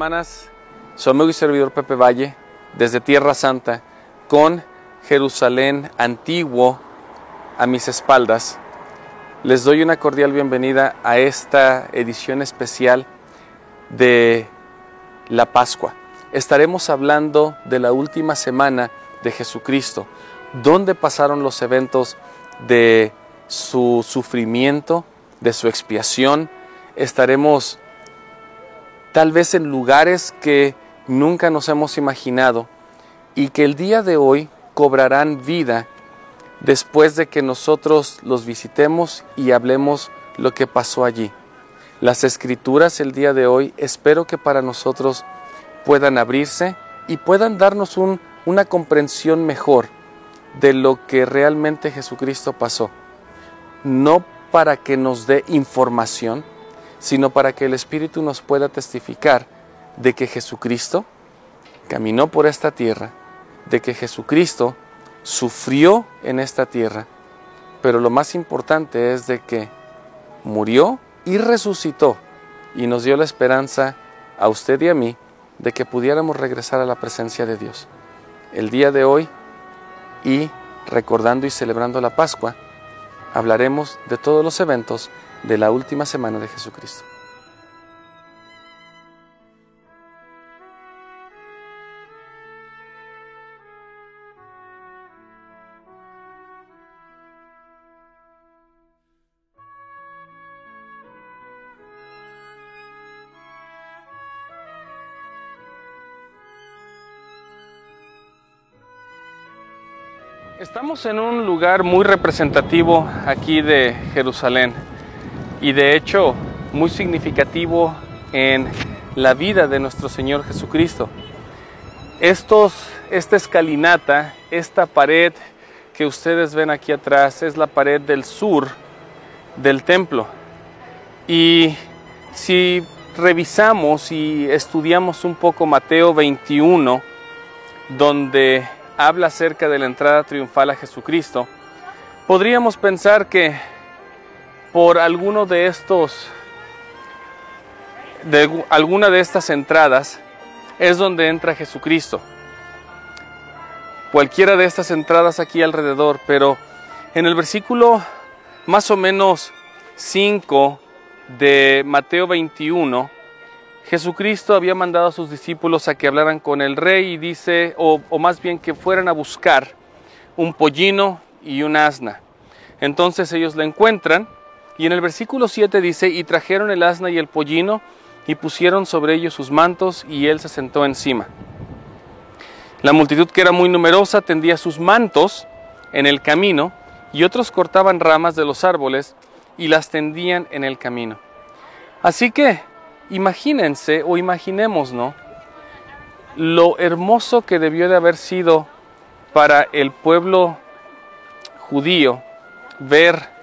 hermanas, su amigo y servidor Pepe Valle, desde Tierra Santa, con Jerusalén antiguo a mis espaldas, les doy una cordial bienvenida a esta edición especial de la Pascua. Estaremos hablando de la última semana de Jesucristo, donde pasaron los eventos de su sufrimiento, de su expiación. Estaremos tal vez en lugares que nunca nos hemos imaginado y que el día de hoy cobrarán vida después de que nosotros los visitemos y hablemos lo que pasó allí. Las escrituras el día de hoy espero que para nosotros puedan abrirse y puedan darnos una comprensión mejor de lo que realmente Jesucristo pasó. No para que nos dé información, sino para que el Espíritu nos pueda testificar de que Jesucristo caminó por esta tierra, de que Jesucristo sufrió en esta tierra, pero lo más importante es de que murió y resucitó y nos dio la esperanza a usted y a mí de que pudiéramos regresar a la presencia de Dios. El día de hoy y recordando y celebrando la Pascua, hablaremos de todos los eventos de la última semana de Jesucristo. Estamos en un lugar muy representativo aquí de Jerusalén y de hecho muy significativo en la vida de nuestro Señor Jesucristo. Estos, esta escalinata, esta pared que ustedes ven aquí atrás es la pared del sur del templo. Y si revisamos y estudiamos un poco Mateo 21, donde habla acerca de la entrada triunfal a Jesucristo, podríamos pensar que por alguno de estos, de alguna de estas entradas, es donde entra Jesucristo. Cualquiera de estas entradas aquí alrededor, pero en el versículo más o menos 5 de Mateo 21, Jesucristo había mandado a sus discípulos a que hablaran con el rey y dice, o, o más bien que fueran a buscar un pollino y un asna. Entonces ellos la encuentran y en el versículo 7 dice, y trajeron el asna y el pollino, y pusieron sobre ellos sus mantos, y él se sentó encima. La multitud, que era muy numerosa, tendía sus mantos en el camino, y otros cortaban ramas de los árboles y las tendían en el camino. Así que, imagínense o imaginemos, ¿no? Lo hermoso que debió de haber sido para el pueblo judío ver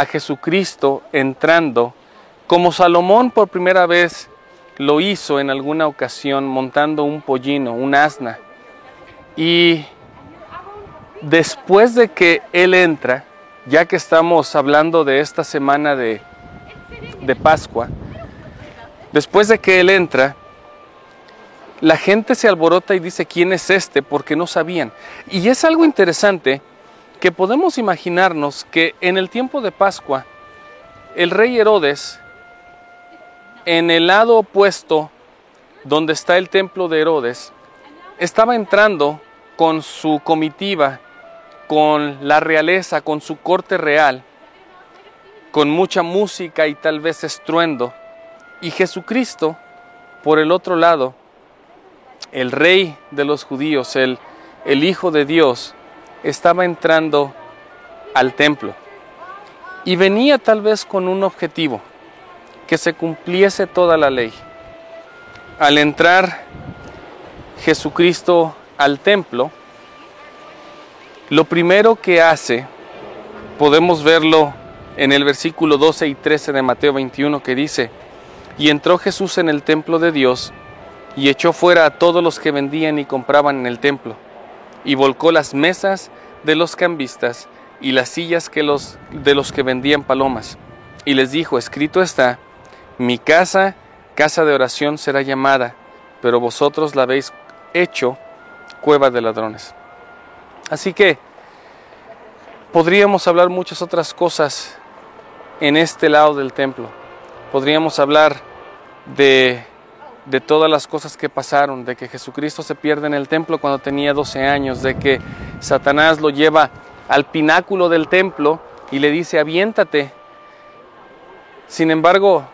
a Jesucristo entrando, como Salomón por primera vez lo hizo en alguna ocasión montando un pollino, un asna. Y después de que Él entra, ya que estamos hablando de esta semana de, de Pascua, después de que Él entra, la gente se alborota y dice, ¿quién es este? Porque no sabían. Y es algo interesante que podemos imaginarnos que en el tiempo de Pascua, el rey Herodes, en el lado opuesto donde está el templo de Herodes, estaba entrando con su comitiva, con la realeza, con su corte real, con mucha música y tal vez estruendo. Y Jesucristo, por el otro lado, el rey de los judíos, el, el Hijo de Dios, estaba entrando al templo y venía tal vez con un objetivo, que se cumpliese toda la ley. Al entrar Jesucristo al templo, lo primero que hace, podemos verlo en el versículo 12 y 13 de Mateo 21 que dice, y entró Jesús en el templo de Dios y echó fuera a todos los que vendían y compraban en el templo y volcó las mesas de los cambistas y las sillas que los, de los que vendían palomas. Y les dijo, escrito está, mi casa casa de oración será llamada, pero vosotros la habéis hecho cueva de ladrones. Así que podríamos hablar muchas otras cosas en este lado del templo. Podríamos hablar de, de todas las cosas que pasaron, de que Jesucristo se pierde en el templo cuando tenía 12 años, de que Satanás lo lleva al pináculo del templo y le dice, aviéntate. Sin embargo,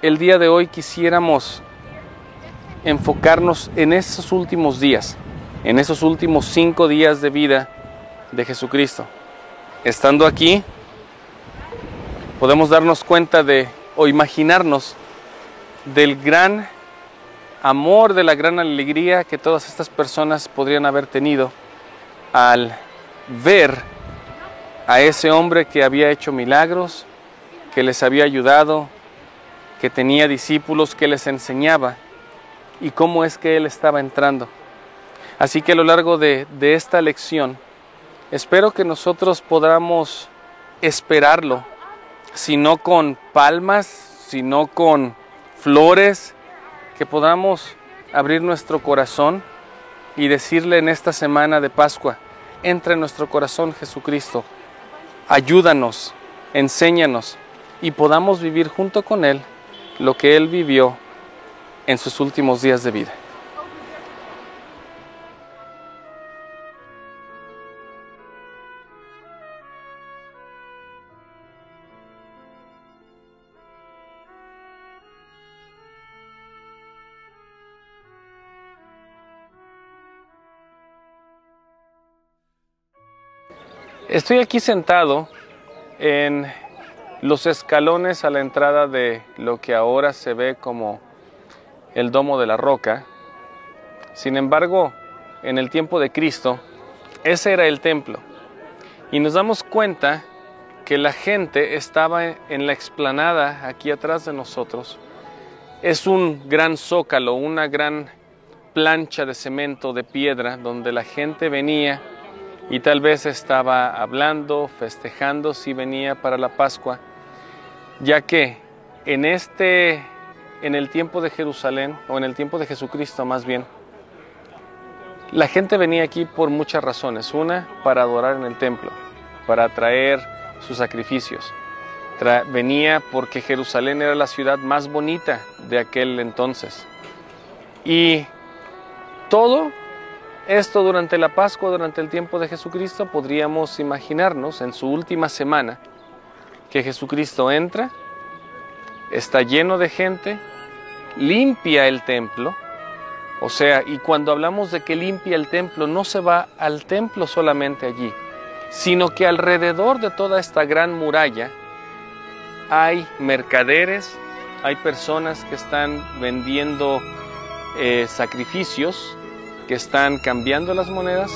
el día de hoy quisiéramos enfocarnos en esos últimos días, en esos últimos cinco días de vida de Jesucristo. Estando aquí, podemos darnos cuenta de o imaginarnos del gran amor, de la gran alegría que todas estas personas podrían haber tenido al ver a ese hombre que había hecho milagros, que les había ayudado, que tenía discípulos que les enseñaba y cómo es que él estaba entrando. Así que a lo largo de, de esta lección, espero que nosotros podamos esperarlo, si no con palmas, sino con flores, que podamos abrir nuestro corazón y decirle en esta semana de Pascua, entra en nuestro corazón Jesucristo, ayúdanos, enséñanos y podamos vivir junto con Él lo que Él vivió en sus últimos días de vida. Estoy aquí sentado en los escalones a la entrada de lo que ahora se ve como el Domo de la Roca. Sin embargo, en el tiempo de Cristo, ese era el templo. Y nos damos cuenta que la gente estaba en la explanada aquí atrás de nosotros. Es un gran zócalo, una gran plancha de cemento, de piedra, donde la gente venía y tal vez estaba hablando, festejando si venía para la Pascua, ya que en este en el tiempo de Jerusalén o en el tiempo de Jesucristo más bien la gente venía aquí por muchas razones. Una, para adorar en el templo, para traer sus sacrificios. venía porque Jerusalén era la ciudad más bonita de aquel entonces. Y todo esto durante la Pascua, durante el tiempo de Jesucristo, podríamos imaginarnos en su última semana que Jesucristo entra, está lleno de gente, limpia el templo, o sea, y cuando hablamos de que limpia el templo, no se va al templo solamente allí, sino que alrededor de toda esta gran muralla hay mercaderes, hay personas que están vendiendo eh, sacrificios, que están cambiando las monedas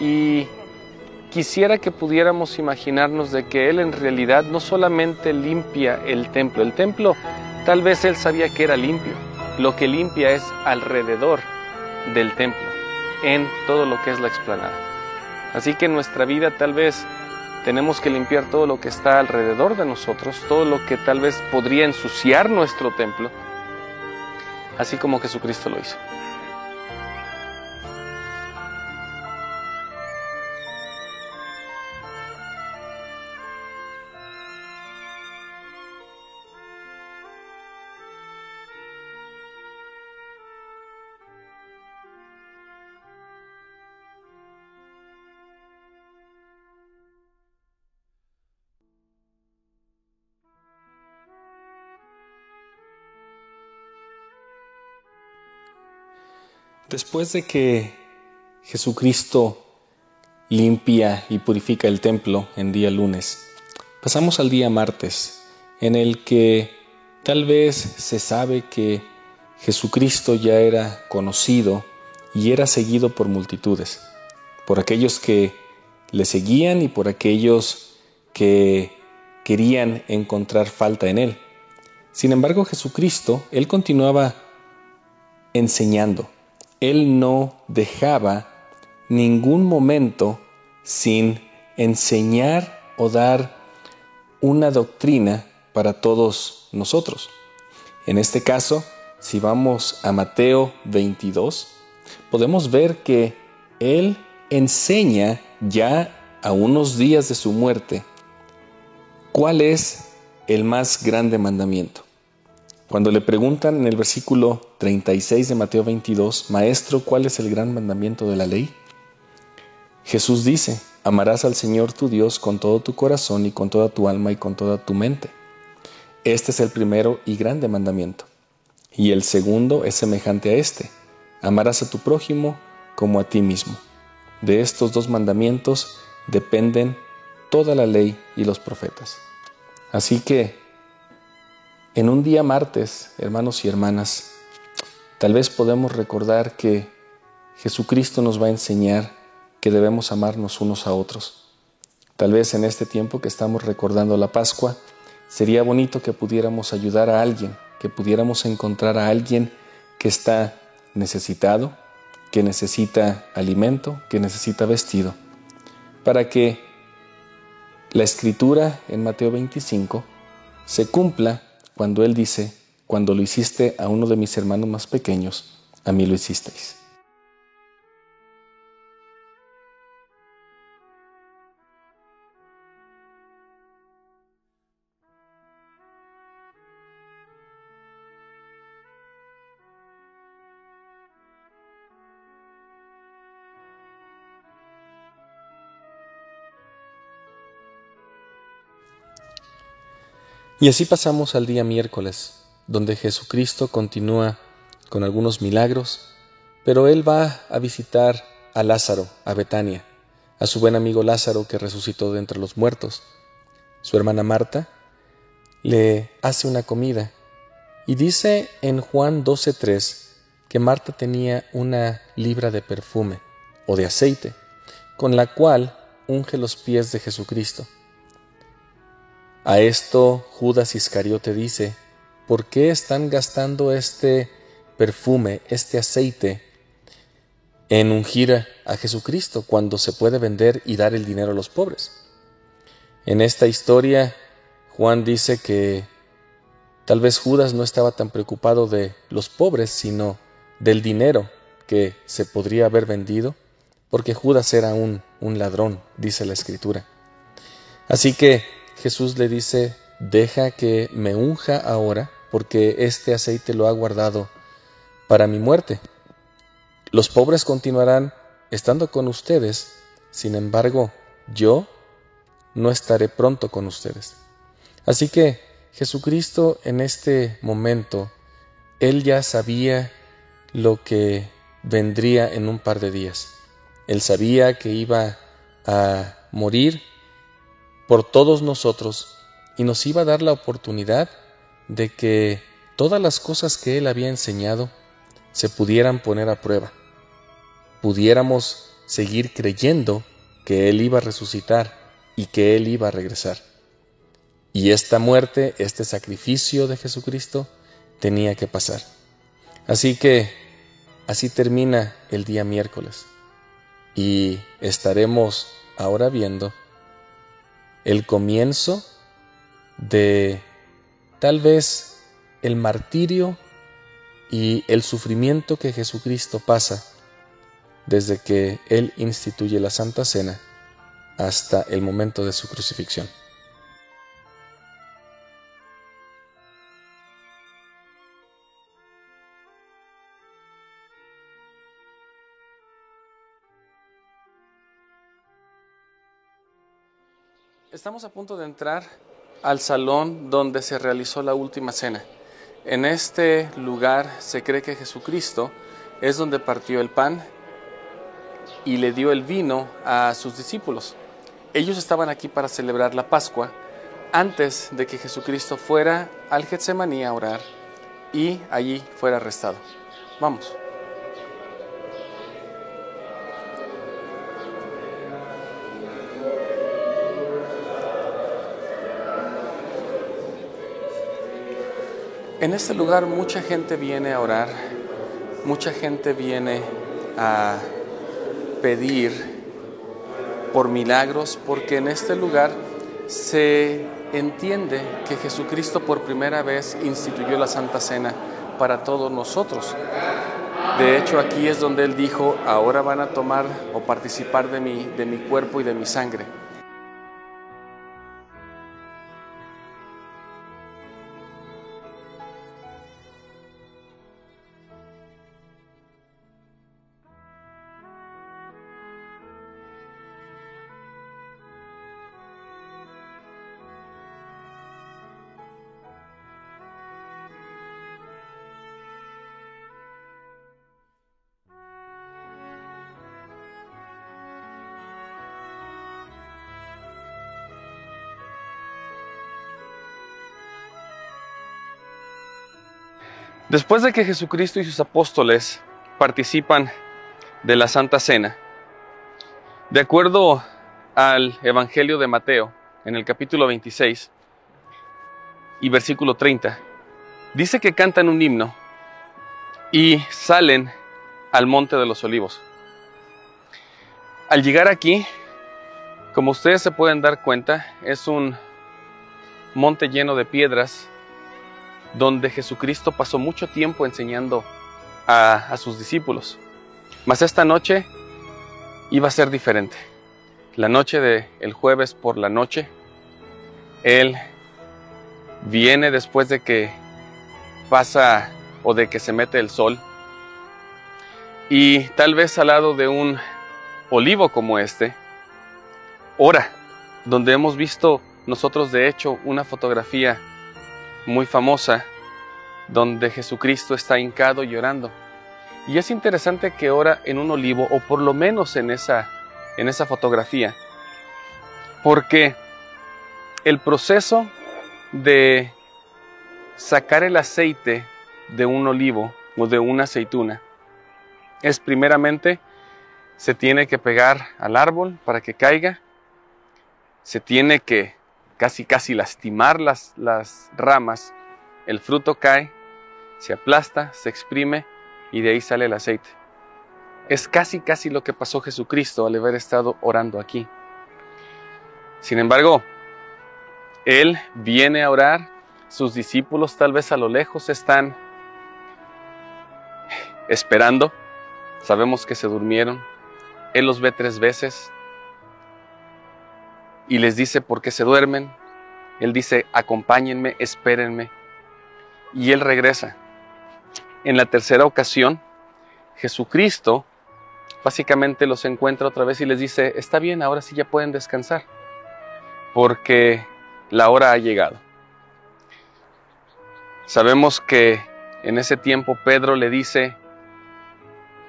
y quisiera que pudiéramos imaginarnos de que Él en realidad no solamente limpia el templo, el templo tal vez Él sabía que era limpio, lo que limpia es alrededor del templo, en todo lo que es la explanada. Así que en nuestra vida tal vez tenemos que limpiar todo lo que está alrededor de nosotros, todo lo que tal vez podría ensuciar nuestro templo, así como Jesucristo lo hizo. Después de que Jesucristo limpia y purifica el templo en día lunes, pasamos al día martes, en el que tal vez se sabe que Jesucristo ya era conocido y era seguido por multitudes, por aquellos que le seguían y por aquellos que querían encontrar falta en él. Sin embargo, Jesucristo, él continuaba enseñando él no dejaba ningún momento sin enseñar o dar una doctrina para todos nosotros. En este caso, si vamos a Mateo 22, podemos ver que Él enseña ya a unos días de su muerte cuál es el más grande mandamiento. Cuando le preguntan en el versículo 36 de Mateo 22, Maestro, ¿cuál es el gran mandamiento de la ley? Jesús dice, amarás al Señor tu Dios con todo tu corazón y con toda tu alma y con toda tu mente. Este es el primero y grande mandamiento. Y el segundo es semejante a este, amarás a tu prójimo como a ti mismo. De estos dos mandamientos dependen toda la ley y los profetas. Así que en un día martes, hermanos y hermanas, tal vez podemos recordar que Jesucristo nos va a enseñar que debemos amarnos unos a otros. Tal vez en este tiempo que estamos recordando la Pascua, sería bonito que pudiéramos ayudar a alguien, que pudiéramos encontrar a alguien que está necesitado, que necesita alimento, que necesita vestido, para que la escritura en Mateo 25 se cumpla cuando Él dice, cuando lo hiciste a uno de mis hermanos más pequeños, a mí lo hicisteis. Y así pasamos al día miércoles, donde Jesucristo continúa con algunos milagros, pero Él va a visitar a Lázaro, a Betania, a su buen amigo Lázaro que resucitó de entre los muertos. Su hermana Marta le hace una comida y dice en Juan 12.3 que Marta tenía una libra de perfume o de aceite, con la cual unge los pies de Jesucristo. A esto Judas Iscariote dice, ¿por qué están gastando este perfume, este aceite, en ungir a Jesucristo cuando se puede vender y dar el dinero a los pobres? En esta historia, Juan dice que tal vez Judas no estaba tan preocupado de los pobres, sino del dinero que se podría haber vendido, porque Judas era un, un ladrón, dice la escritura. Así que Jesús le dice, deja que me unja ahora, porque este aceite lo ha guardado para mi muerte. Los pobres continuarán estando con ustedes, sin embargo, yo no estaré pronto con ustedes. Así que Jesucristo en este momento, Él ya sabía lo que vendría en un par de días. Él sabía que iba a morir por todos nosotros y nos iba a dar la oportunidad de que todas las cosas que Él había enseñado se pudieran poner a prueba, pudiéramos seguir creyendo que Él iba a resucitar y que Él iba a regresar. Y esta muerte, este sacrificio de Jesucristo, tenía que pasar. Así que así termina el día miércoles y estaremos ahora viendo el comienzo de tal vez el martirio y el sufrimiento que Jesucristo pasa desde que Él instituye la Santa Cena hasta el momento de su crucifixión. Estamos a punto de entrar al salón donde se realizó la última cena. En este lugar se cree que Jesucristo es donde partió el pan y le dio el vino a sus discípulos. Ellos estaban aquí para celebrar la Pascua antes de que Jesucristo fuera al Getsemaní a orar y allí fuera arrestado. Vamos. En este lugar mucha gente viene a orar, mucha gente viene a pedir por milagros, porque en este lugar se entiende que Jesucristo por primera vez instituyó la Santa Cena para todos nosotros. De hecho, aquí es donde Él dijo, ahora van a tomar o participar de mi, de mi cuerpo y de mi sangre. Después de que Jesucristo y sus apóstoles participan de la Santa Cena, de acuerdo al Evangelio de Mateo, en el capítulo 26 y versículo 30, dice que cantan un himno y salen al Monte de los Olivos. Al llegar aquí, como ustedes se pueden dar cuenta, es un monte lleno de piedras donde Jesucristo pasó mucho tiempo enseñando a, sus discípulos. Mas esta noche iba a ser diferente. La noche del el jueves por la noche, Él viene después de que pasa o de que se mete el sol y tal vez al lado de un olivo como este, ora, donde hemos visto nosotros de hecho una fotografía muy famosa donde Jesucristo está hincado llorando. Y es interesante que ora en un olivo, o por lo menos en esa, en esa fotografía, porque el proceso de sacar el aceite de un olivo o de una aceituna es primeramente se tiene que pegar al árbol para que caiga, se tiene que casi casi lastimar las, las ramas, el fruto cae, se aplasta, se exprime y de ahí sale el aceite. Es casi casi lo que pasó Jesucristo al haber estado orando aquí. Sin embargo, Él viene a orar, sus discípulos tal vez a lo lejos están esperando, sabemos que se durmieron, Él los ve tres veces, y les dice por qué se duermen. Él dice, acompáñenme, espérenme. Y él regresa. En la tercera ocasión, Jesucristo básicamente los encuentra otra vez y les dice, está bien, ahora sí ya pueden descansar, porque la hora ha llegado. Sabemos que en ese tiempo Pedro le dice,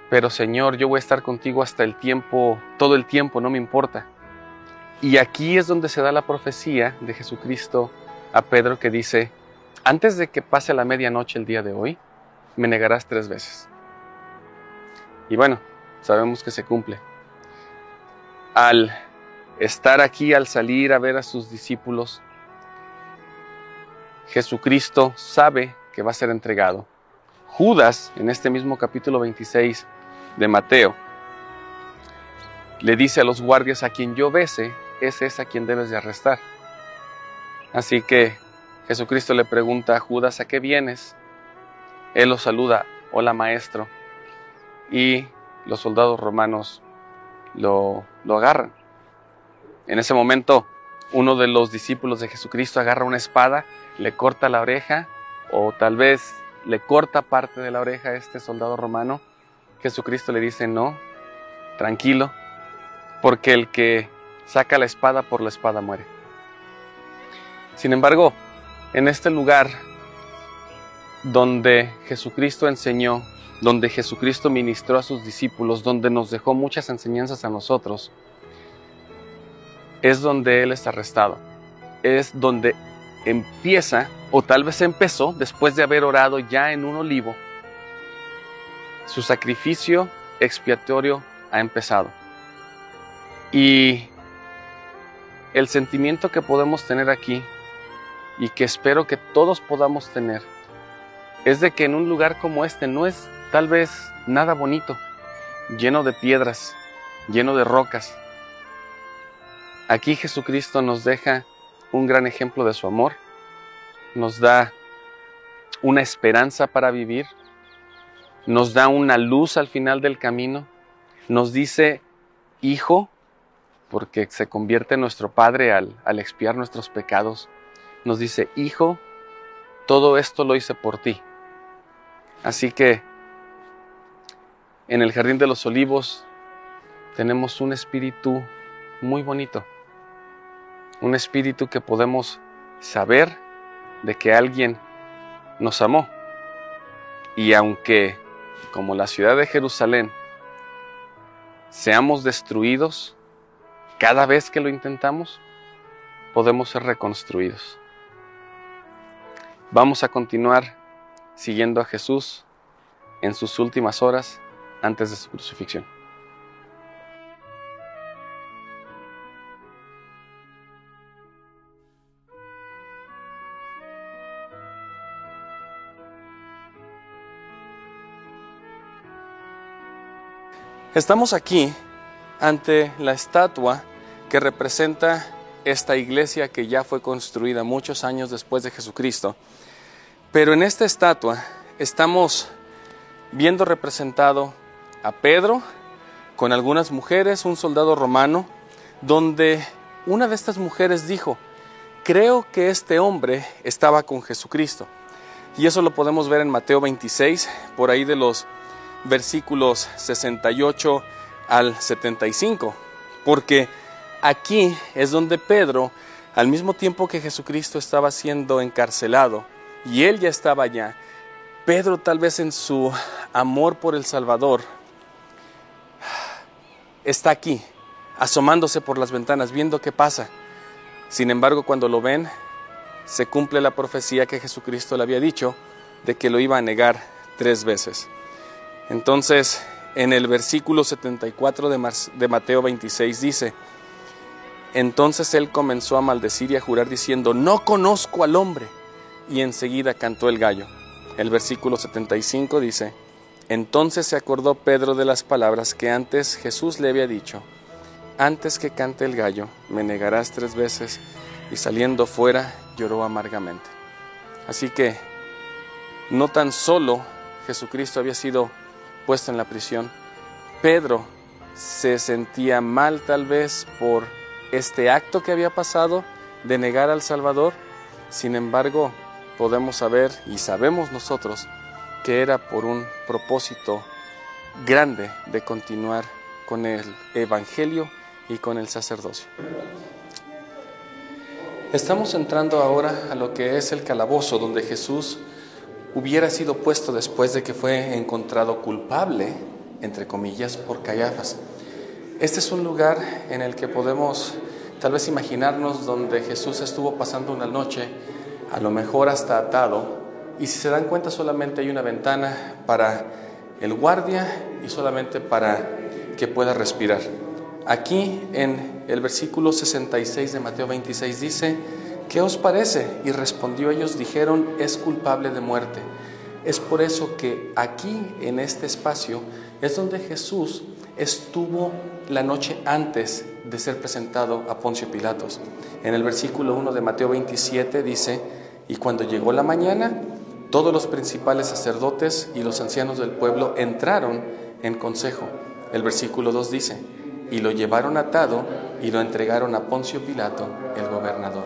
pero Señor, yo voy a estar contigo hasta el tiempo, todo el tiempo, no me importa. Y aquí es donde se da la profecía de Jesucristo a Pedro que dice, antes de que pase la medianoche el día de hoy, me negarás tres veces. Y bueno, sabemos que se cumple. Al estar aquí, al salir a ver a sus discípulos, Jesucristo sabe que va a ser entregado. Judas, en este mismo capítulo 26 de Mateo, le dice a los guardias, a quien yo bese, es a quien debes de arrestar. Así que Jesucristo le pregunta a Judas, ¿a qué vienes? Él lo saluda, hola maestro. Y los soldados romanos lo, lo agarran. En ese momento, uno de los discípulos de Jesucristo agarra una espada, le corta la oreja, o tal vez le corta parte de la oreja a este soldado romano. Jesucristo le dice, no, tranquilo, porque el que saca la espada, por la espada muere. Sin embargo, en este lugar donde Jesucristo enseñó, donde Jesucristo ministró a sus discípulos, donde nos dejó muchas enseñanzas a nosotros, es donde Él es arrestado. Es donde empieza, o tal vez empezó, después de haber orado ya en un olivo, su sacrificio expiatorio ha empezado. Y el sentimiento que podemos tener aquí y que espero que todos podamos tener es de que en un lugar como este no es tal vez nada bonito, lleno de piedras, lleno de rocas. Aquí Jesucristo nos deja un gran ejemplo de su amor, nos da una esperanza para vivir, nos da una luz al final del camino, nos dice, hijo, porque se convierte en nuestro Padre al, al expiar nuestros pecados, nos dice, hijo, todo esto lo hice por ti. Así que en el Jardín de los Olivos tenemos un espíritu muy bonito, un espíritu que podemos saber de que alguien nos amó. Y aunque, como la ciudad de Jerusalén, seamos destruidos cada vez que lo intentamos, podemos ser reconstruidos. Vamos a continuar siguiendo a Jesús en sus últimas horas antes de su crucifixión. Estamos aquí ante la estatua que representa esta iglesia que ya fue construida muchos años después de Jesucristo. Pero en esta estatua estamos viendo representado a Pedro con algunas mujeres, un soldado romano, donde una de estas mujeres dijo, creo que este hombre estaba con Jesucristo. Y eso lo podemos ver en Mateo 26, por ahí de los versículos 68 al 75, porque aquí es donde Pedro, al mismo tiempo que Jesucristo estaba siendo encarcelado y él ya estaba allá, Pedro tal vez en su amor por el Salvador está aquí, asomándose por las ventanas, viendo qué pasa. Sin embargo, cuando lo ven, se cumple la profecía que Jesucristo le había dicho de que lo iba a negar tres veces. Entonces, en el versículo 74 de, Mateo 26 dice, entonces él comenzó a maldecir y a jurar diciendo, no conozco al hombre. Y enseguida cantó el gallo. El versículo 75 dice, entonces se acordó Pedro de las palabras que antes Jesús le había dicho, antes que cante el gallo, me negarás tres veces, y saliendo fuera lloró amargamente. Así que no tan solo Jesucristo había sido puesto en la prisión. Pedro se sentía mal tal vez por este acto que había pasado de negar al Salvador. Sin embargo, podemos saber y sabemos nosotros que era por un propósito grande de continuar con el Evangelio y con el sacerdocio. Estamos entrando ahora a lo que es el calabozo donde Jesús hubiera sido puesto después de que fue encontrado culpable, entre comillas, por Caiafas. Este es un lugar en el que podemos tal vez imaginarnos donde Jesús estuvo pasando una noche, a lo mejor hasta atado, y si se dan cuenta solamente hay una ventana para el guardia y solamente para que pueda respirar. Aquí en el versículo 66 de Mateo 26 dice, ¿qué os parece? Y respondió ellos, dijeron, es culpable de muerte. Es por eso que aquí, en este espacio, es donde Jesús estuvo la noche antes de ser presentado a Poncio Pilatos. En el versículo 1 de Mateo 27 dice, y cuando llegó la mañana, todos los principales sacerdotes y los ancianos del pueblo entraron en consejo. El versículo 2 dice, y lo llevaron atado y lo entregaron a Poncio Pilato, el gobernador.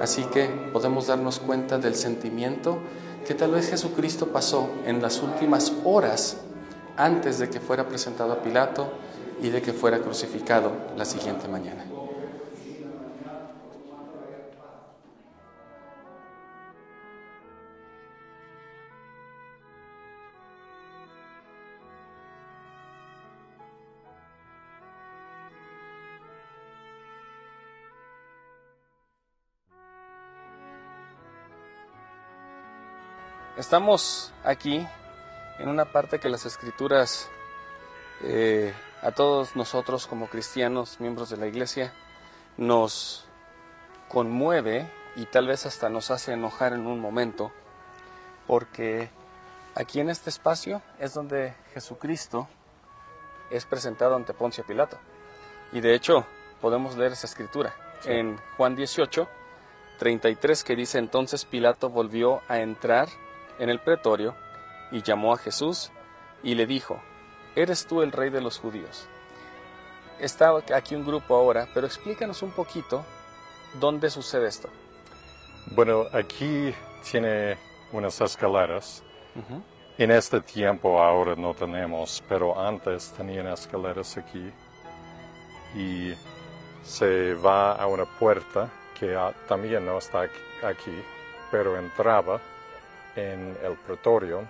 Así que podemos darnos cuenta del sentimiento que tal vez Jesucristo pasó en las últimas horas antes de que fuera presentado a Pilato y de que fuera crucificado la siguiente mañana. Estamos aquí en una parte que las escrituras eh, a todos nosotros como cristianos, miembros de la iglesia, nos conmueve y tal vez hasta nos hace enojar en un momento, porque aquí en este espacio es donde Jesucristo es presentado ante Poncio Pilato. Y de hecho podemos leer esa escritura en Juan 18, 33 que dice entonces Pilato volvió a entrar en el pretorio y llamó a Jesús y le dijo, ¿eres tú el rey de los judíos? Está aquí un grupo ahora, pero explícanos un poquito dónde sucede esto. Bueno, aquí tiene unas escaleras. En este tiempo ahora no tenemos, pero antes tenían escaleras aquí. Y se va a una puerta que también no está aquí, pero entraba en el pretorio.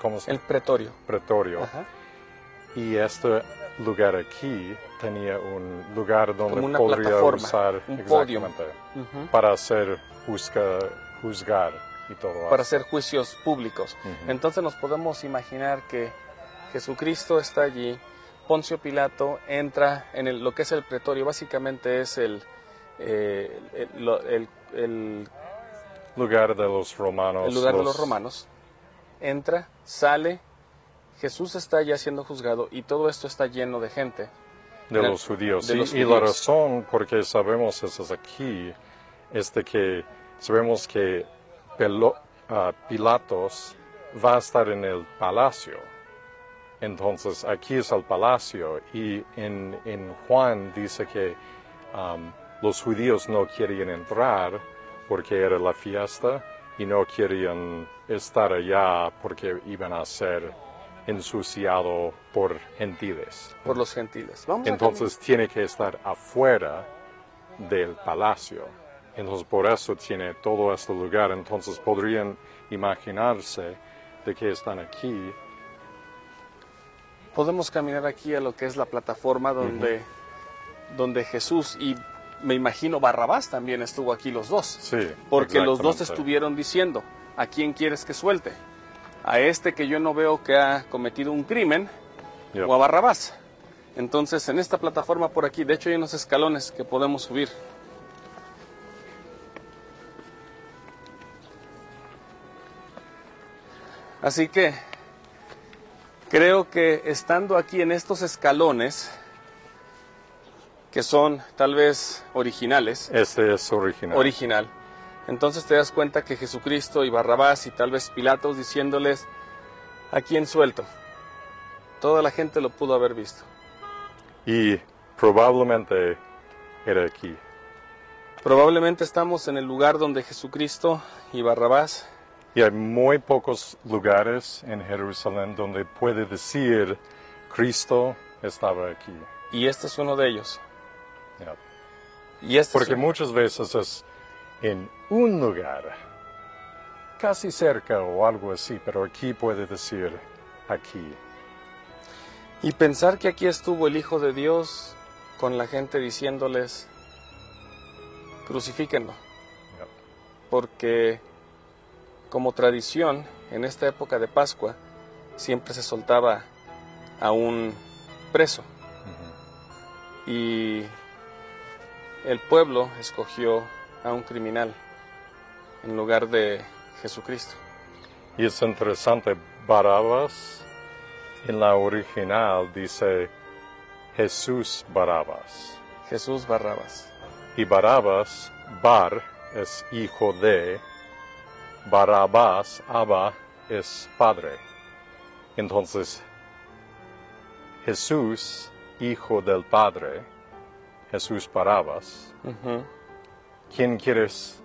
¿Cómo se El pretorio. Pretorio. Y este lugar aquí tenía un lugar donde podría usar un podio. para hacer juzgar y todo Para hacer juicios públicos. Entonces nos podemos imaginar que Jesucristo está allí, Poncio Pilato entra en lo que es el pretorio, básicamente es el, eh, el, lugar de los romanos. El lugar de los romanos. Entra, sale, Jesús está ya siendo juzgado y todo esto está lleno de gente. De los judíos. y, la razón por qué sabemos eso aquí es de que sabemos que ah, Pilatos va a estar en el palacio. Entonces aquí es el palacio y en, en Juan dice que um, los judíos no querían entrar porque era la fiesta y no querían estar allá porque iban a ser ensuciados por gentiles. Por los gentiles. Entonces tiene que estar afuera del palacio. Entonces por eso tiene todo este lugar. Entonces podrían imaginarse de que están aquí. Podemos caminar aquí a lo que es la plataforma donde, donde Jesús y me imagino Barrabás también estuvo aquí los dos. Sí. Porque los dos estuvieron diciendo, ¿a quién quieres que suelte? ¿A este que yo no veo que ha cometido un crimen o a Barrabás? Entonces, en esta plataforma por aquí, de hecho hay unos escalones que podemos subir. Así que creo que estando aquí en estos escalones, que son tal vez originales. Este es original. Original. Entonces te das cuenta que Jesucristo y Barrabás y tal vez Pilatos diciéndoles, ¿a quién suelto? Toda la gente lo pudo haber visto. Y probablemente era aquí. Probablemente estamos en el lugar donde Jesucristo y Barrabás. Y hay muy pocos lugares en Jerusalén donde puede decir Cristo estaba aquí. Y este es uno de ellos. Y este Porque muchas veces es en un lugar, casi cerca o algo así, pero aquí puede decir aquí. Y pensar que aquí estuvo el Hijo de Dios con la gente diciéndoles, crucifíquenlo. Porque como tradición, en esta época de Pascua, siempre se soltaba a un preso. Y el pueblo escogió a un criminal en lugar de Jesucristo. Y es interesante, Barabas en la original dice Jesús Barabas. Jesús Barrabas. Y Barabas, Bar es hijo de, Barabas, Abba es padre. Entonces, Jesús, hijo del Padre, Jesús Barabas. ¿Quién quieres?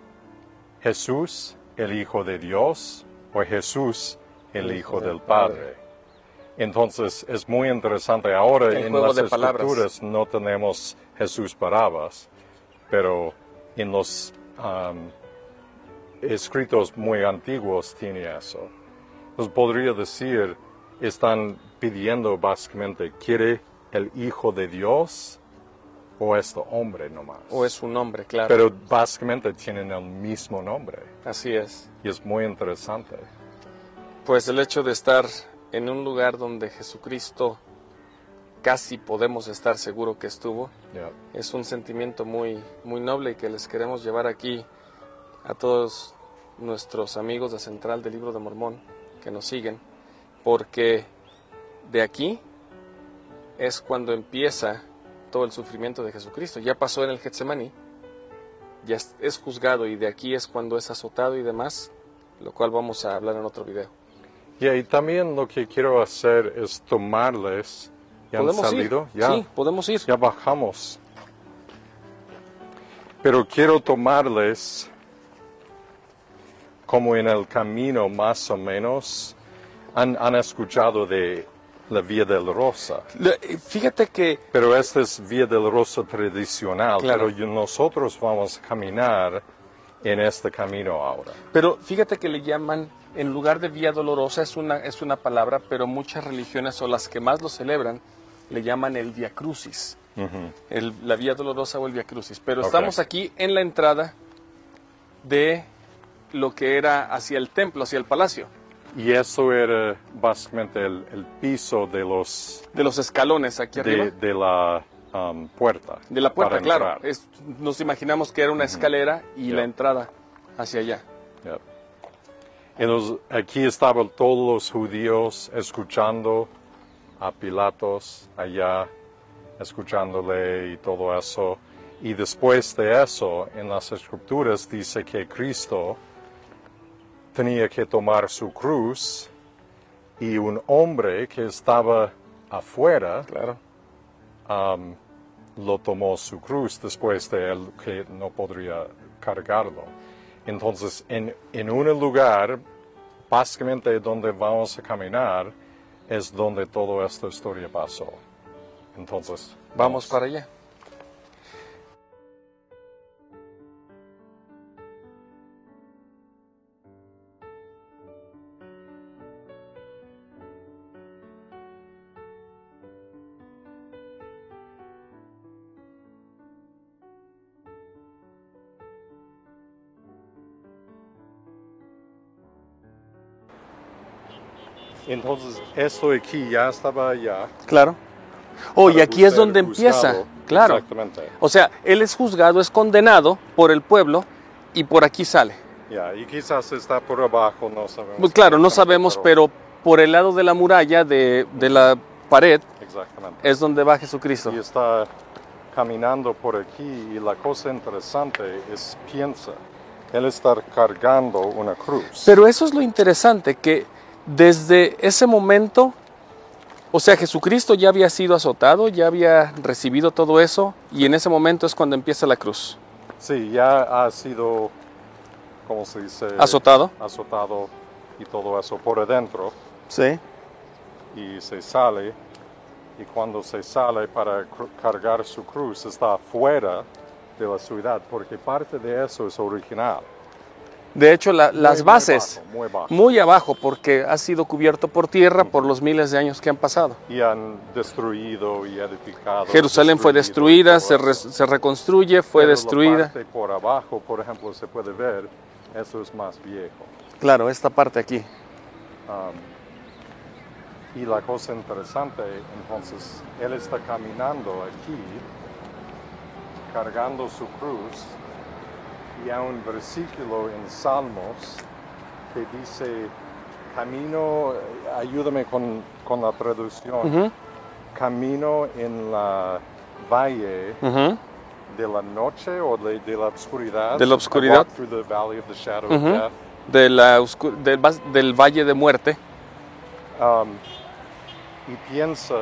¿Jesús, el Hijo de Dios, o Jesús, el, Hijo, del Padre? Entonces es muy interesante. Ahora en las escrituras no tenemos Jesús Barabas, pero en los um, escritos muy antiguos tiene eso. Entonces podría decir, están pidiendo básicamente, ¿quiere el Hijo de Dios o este hombre nomás. O es un nombre, claro. Pero básicamente tienen el mismo nombre. Así es. Y es muy interesante. Pues el hecho de estar en un lugar donde Jesucristo casi podemos estar seguro que estuvo, es un sentimiento muy, muy noble y que les queremos llevar aquí a todos nuestros amigos de Central del Libro de Mormón que nos siguen, porque de aquí es cuando empieza todo el sufrimiento de Jesucristo. Ya pasó en el Getsemaní, ya es, juzgado y de aquí es cuando es azotado y demás, lo cual vamos a hablar en otro video. Ya, y también lo que quiero hacer es tomarles. ¿Ya han ¿Podemos salido? ir? Ya, Sí, podemos ir. ya bajamos. Pero quiero tomarles como en el camino más o menos. Han, han escuchado de la Vía del Rosa. Le- eh, Fíjate que Pero esta es Vía del Rosa tradicional. Claro. Pero nosotros vamos a caminar en este camino ahora. Pero fíjate que le llaman, en lugar de Vía Dolorosa, es una, es una palabra, pero muchas religiones o las que más lo celebran, le llaman el Via Crucis, el- la Vía Dolorosa o el Via Crucis. Pero estamos aquí en la entrada de lo que era hacia el templo, hacia el palacio, Y eso era básicamente el, el piso de los de los escalones aquí arriba. de, la um, puerta. De la puerta, claro. Es- nos imaginamos que era una escalera y Ya. la entrada hacia allá. Yep. Y los- aquí estaban todos los judíos escuchando a Pilatos allá, escuchándole y todo eso. Y después de eso, en las escrituras dice que Cristo tenía que tomar su cruz y un hombre que estaba afuera Claro. um, lo tomó su cruz después de él que no podría cargarlo. Entonces, en, en un lugar, básicamente donde vamos a caminar, es donde toda esta historia pasó. Entonces, Vamos para allá. Entonces, esto aquí ya estaba allá. Claro. Oh, y aquí es donde empieza. Claro. Exactamente. O sea, él es juzgado, es condenado por el pueblo y por aquí sale. Ya, y quizás está por abajo, no sabemos. Pues claro, no sabemos, pero por el lado de la muralla, de, de la pared, Exactamente. es donde va Jesucristo. y está caminando por aquí y la cosa interesante es piensa, él está cargando una cruz. Pero eso es lo interesante, que desde ese momento, o sea, Jesucristo ya había sido azotado, ya había recibido todo eso, y en ese momento es cuando empieza la cruz. Sí, ya ha sido, ¿cómo se dice? Azotado. Azotado y todo eso por adentro Sí. y se sale y cuando se sale para cargar su cruz está afuera de la ciudad porque parte de eso es original. De hecho, la- las muy bases, muy bajo. muy abajo, porque ha sido cubierto por tierra por los miles de años que han pasado. Y han destruido y edificado. Jerusalén fue destruida, se, re- eso. se reconstruye, fue Pero la destruida. parte por abajo, por ejemplo, se puede ver, eso es más viejo. Claro, esta parte aquí. Um, y la cosa interesante, entonces, él está caminando aquí, cargando su cruz, y hay un versículo en Salmos que dice, camino, ayúdame con, con la traducción, Ujú, camino en la valle ujú. de la noche o de, de la oscuridad. De la oscuridad. through the valley of the shadow of Ujú. death. De la del, del valle de muerte. Um, y piensa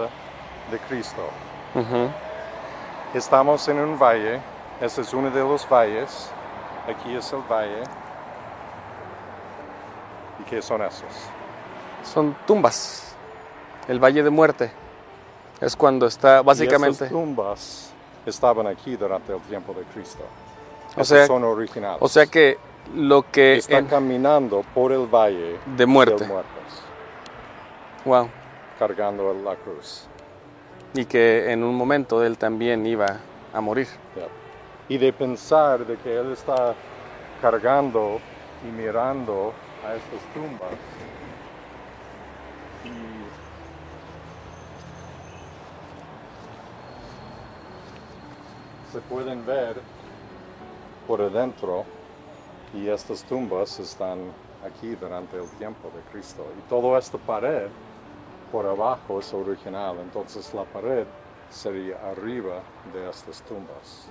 de Cristo. Estamos en un valle, este es uno de los valles, aquí es el valle. ¿Y qué son esos? Son tumbas. El valle de muerte. Es cuando está, Y básicamente. esas tumbas estaban aquí durante el tiempo de Cristo. O sea- son originales. O sea que lo que. Está en- caminando por el valle de muerte. de muertos, Wow. cargando la cruz. Y que en un momento él también iba a morir. Yep. Y de pensar de que Él está cargando y mirando a estas tumbas. Y se pueden ver por adentro y estas tumbas están aquí durante el tiempo de Cristo. Y toda esta pared por abajo es original, entonces la pared sería arriba de estas tumbas.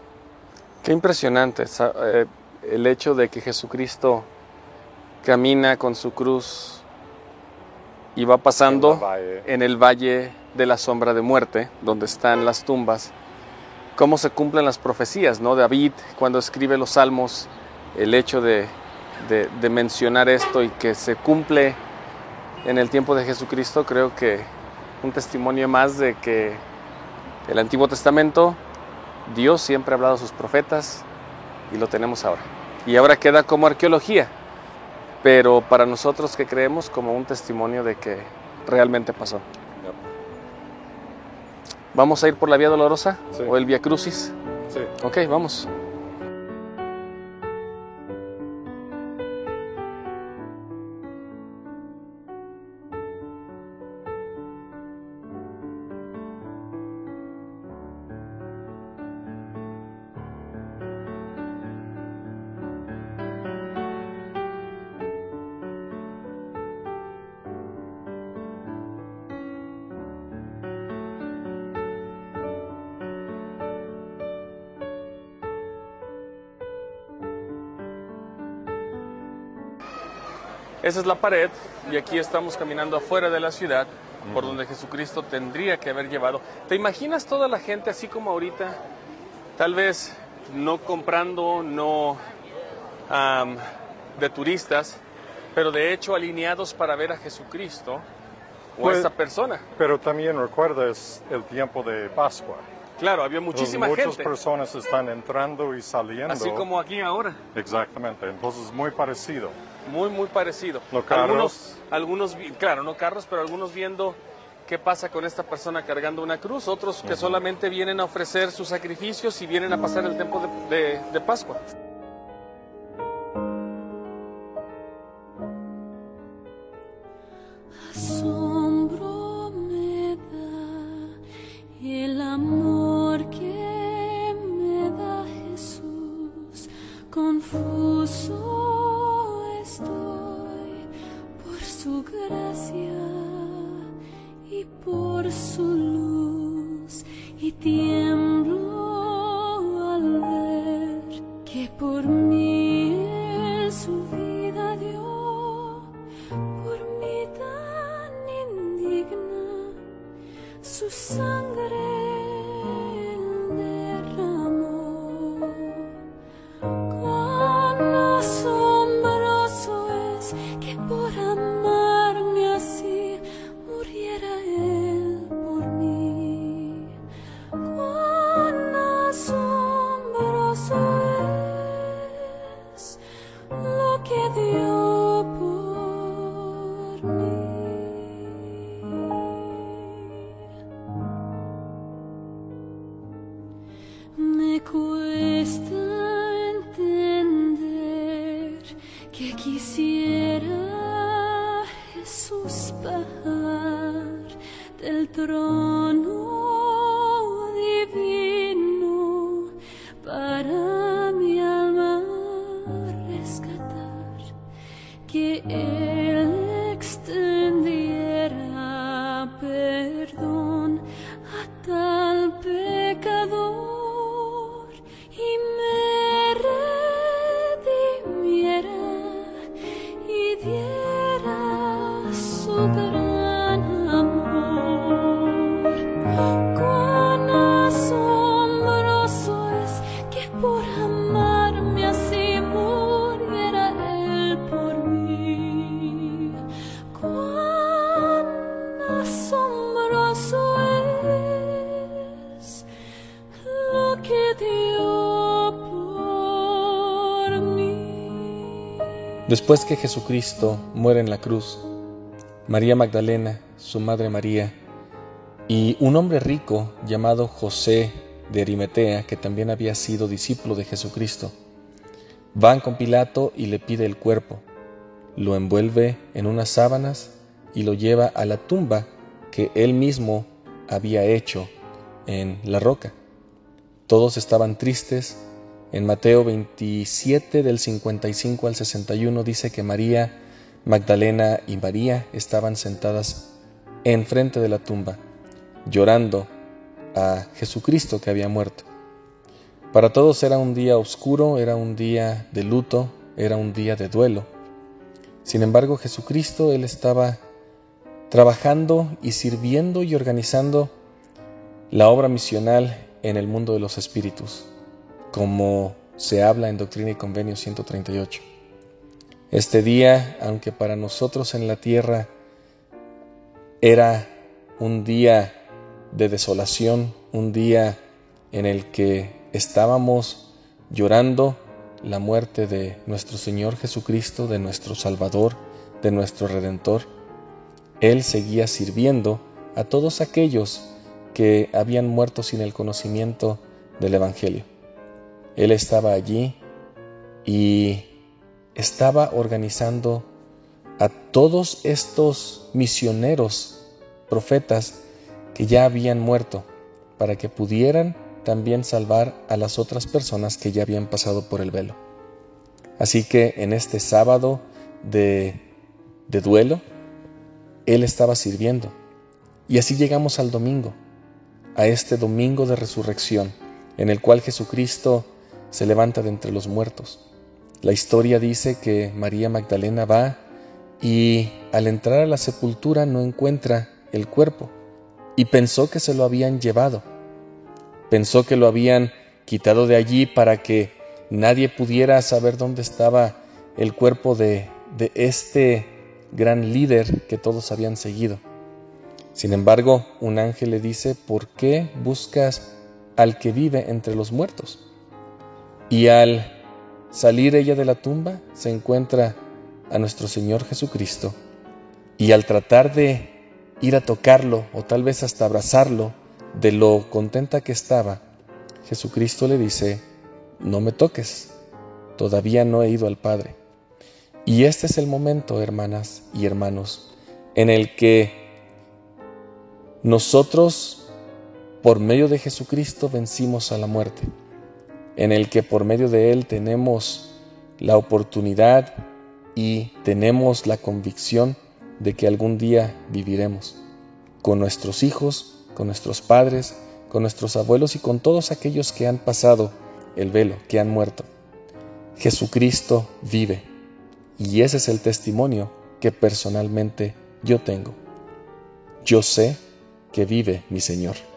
Qué impresionante eh, el hecho de que Jesucristo camina con su cruz y va pasando en el valle de la sombra de muerte, donde están las tumbas, cómo se cumplen las profecías, ¿no? David, cuando escribe los salmos, el hecho de, de mencionar esto y que se cumple en el tiempo de Jesucristo, creo que un testimonio más de que el Antiguo Testamento Dios siempre ha hablado a sus profetas y lo tenemos ahora. Y ahora queda como arqueología, pero para nosotros que creemos como un testimonio de que realmente pasó. ¿Vamos a ir por la Vía Dolorosa o el Vía Crucis? Sí. Ok, vamos. Esa es la pared y aquí estamos caminando afuera de la ciudad por donde Jesucristo tendría que haber llevado. ¿Te imaginas toda la gente así como ahorita? Tal vez no comprando, no de turistas, pero de hecho alineados para ver a Jesucristo o a Pues- esta persona. Pero también recuerdas el tiempo de Pascua. Claro, había muchísima Muchas gente, personas están entrando y saliendo. así como aquí ahora. Exactamente, entonces muy parecido. Muy, muy parecido. Carros. Algunos, algunos, claro, no carros, pero algunos viendo qué pasa con esta persona cargando una cruz, otros que solamente vienen a ofrecer sus sacrificios y vienen a pasar el tiempo de, de- de Pascua. Que por mí que dio por mí. Después que Jesucristo muere en la cruz, María Magdalena, su madre María, y un hombre rico llamado José de Arimatea, que también había sido discípulo de Jesucristo, van con Pilato y le pide el cuerpo, lo envuelve en unas sábanas y lo lleva a la tumba que él mismo había hecho en la roca. Todos estaban tristes. En Mateo 27 del 55 al 61 dice que María Magdalena y María estaban sentadas enfrente de la tumba, llorando a Jesucristo que había muerto. Para todos era un día oscuro, era un día de luto, era un día de duelo. Sin embargo, Jesucristo, Él estaba trabajando y sirviendo y organizando la obra misional en el mundo de los espíritus, como se habla en Doctrina y Convenio 138. Este día, aunque para nosotros en la tierra era un día de desolación, un día en el que estábamos llorando la muerte de nuestro Señor Jesucristo, de nuestro Salvador, de nuestro Redentor, Él seguía sirviendo a todos aquellos que habían muerto sin el conocimiento del Evangelio. Él estaba allí y estaba organizando a todos estos misioneros, profetas, que ya habían muerto, para que pudieran también salvar a las otras personas que ya habían pasado por el velo. Así que en este sábado de, de duelo, Él estaba sirviendo. Y así llegamos al domingo, a este domingo de resurrección, en el cual Jesucristo se levanta de entre los muertos. La historia dice que María Magdalena va y al entrar a la sepultura no encuentra el cuerpo y pensó que se lo habían llevado Pensó que lo habían quitado de allí para que nadie pudiera saber dónde estaba el cuerpo de, de este gran líder que todos habían seguido. Sin embargo, un ángel le dice, ¿por qué buscas al que vive entre los muertos? Y al salir ella de la tumba, se encuentra a nuestro Señor Jesucristo. Y al tratar de ir a tocarlo o tal vez hasta abrazarlo, de lo contenta que estaba, Jesucristo le dice, no me toques, todavía no he ido al Padre. Y este es el momento, hermanas y hermanos, en el que nosotros, por medio de Jesucristo, vencimos a la muerte, en el que por medio de Él tenemos la oportunidad y tenemos la convicción de que algún día viviremos con nuestros hijos, con nuestros padres, con nuestros abuelos y con todos aquellos que han pasado el velo, que han muerto. Jesucristo vive. Y ese es el testimonio que personalmente yo tengo. Yo sé que vive mi Señor.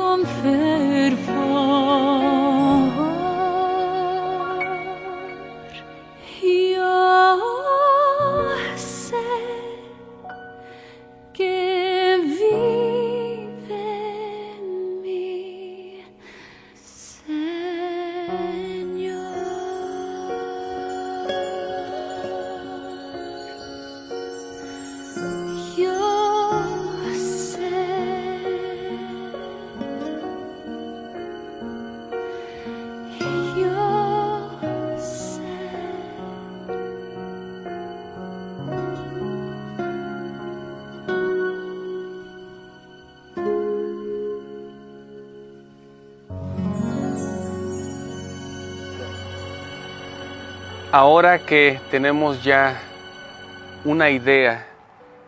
confirmo. Ahora que tenemos ya una idea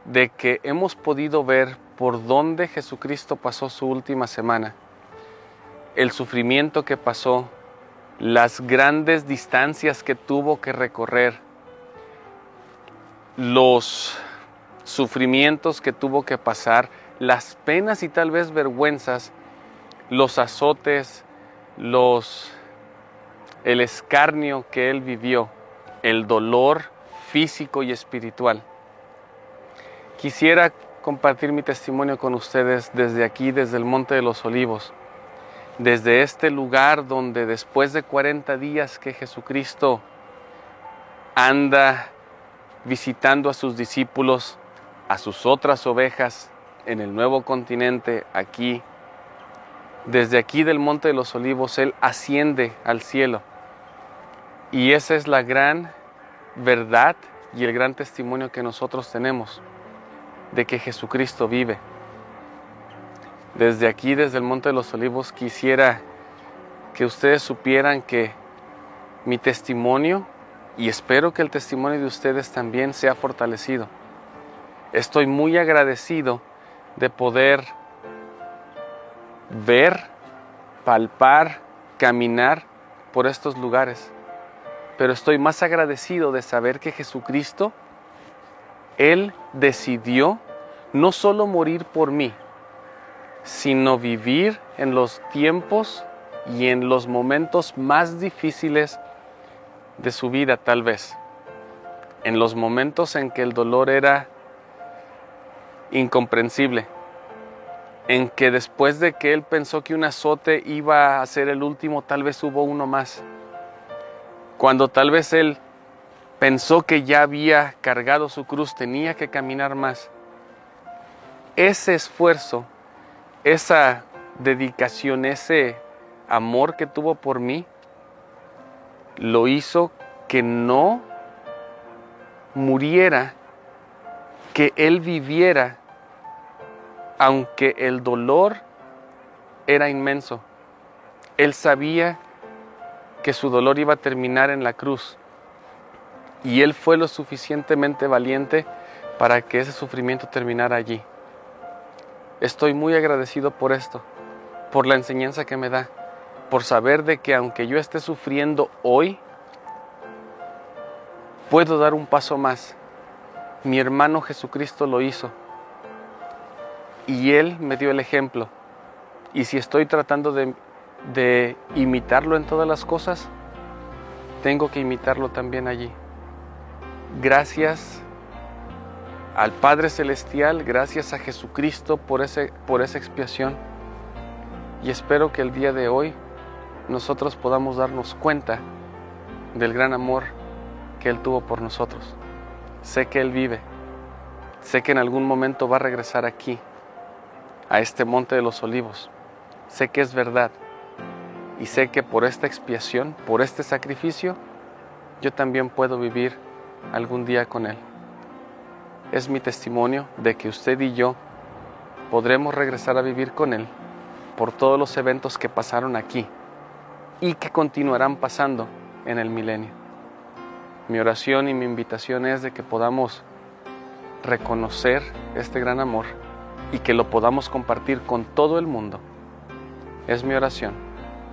de que hemos podido ver por dónde Jesucristo pasó su última semana, el sufrimiento que pasó, las grandes distancias que tuvo que recorrer, los sufrimientos que tuvo que pasar, las penas y tal vez vergüenzas, los azotes, los el escarnio que él vivió, el dolor físico y espiritual. Quisiera compartir mi testimonio con ustedes desde aquí, desde el Monte de los Olivos, desde este lugar donde después de 40 días que Jesucristo anda visitando a sus discípulos, a sus otras ovejas en el nuevo continente, aquí, desde aquí del Monte de los Olivos, Él asciende al cielo. Y esa es la gran verdad y el gran testimonio que nosotros tenemos de que Jesucristo vive. Desde aquí, desde el Monte de los Olivos, quisiera que ustedes supieran que mi testimonio, y espero que el testimonio de ustedes también sea fortalecido. Estoy muy agradecido de poder ver, palpar, caminar por estos lugares. Pero estoy más agradecido de saber que Jesucristo, Él decidió no solo morir por mí, sino vivir en los tiempos y en los momentos más difíciles de su vida tal vez, en los momentos en que el dolor era incomprensible, en que después de que él pensó que un azote iba a ser el último, tal vez hubo uno más, cuando tal vez él pensó que ya había cargado su cruz, tenía que caminar más. Ese esfuerzo, esa dedicación, ese amor que tuvo por mí, lo hizo que no muriera, que él viviera, aunque el dolor era inmenso. Él sabía que su dolor iba a terminar en la cruz. Y él fue lo suficientemente valiente para que ese sufrimiento terminara allí. Estoy muy agradecido por esto, por la enseñanza que me da, por saber de que aunque yo esté sufriendo hoy, puedo dar un paso más. Mi hermano Jesucristo lo hizo. Y él me dio el ejemplo. Y si estoy tratando de, de imitarlo en todas las cosas, tengo que imitarlo también allí. Gracias al Padre Celestial, gracias a Jesucristo por, ese, por esa expiación. Y espero que el día de hoy nosotros podamos darnos cuenta del gran amor que Él tuvo por nosotros. Sé que Él vive, sé que en algún momento va a regresar aquí, a este monte de los olivos. Sé que es verdad y sé que por esta expiación, por este sacrificio, yo también puedo vivir algún día con Él. Es mi testimonio de que usted y yo podremos regresar a vivir con Él por todos los eventos que pasaron aquí y que continuarán pasando en el milenio. Mi oración y mi invitación es de que podamos reconocer este gran amor y que lo podamos compartir con todo el mundo. Es mi oración.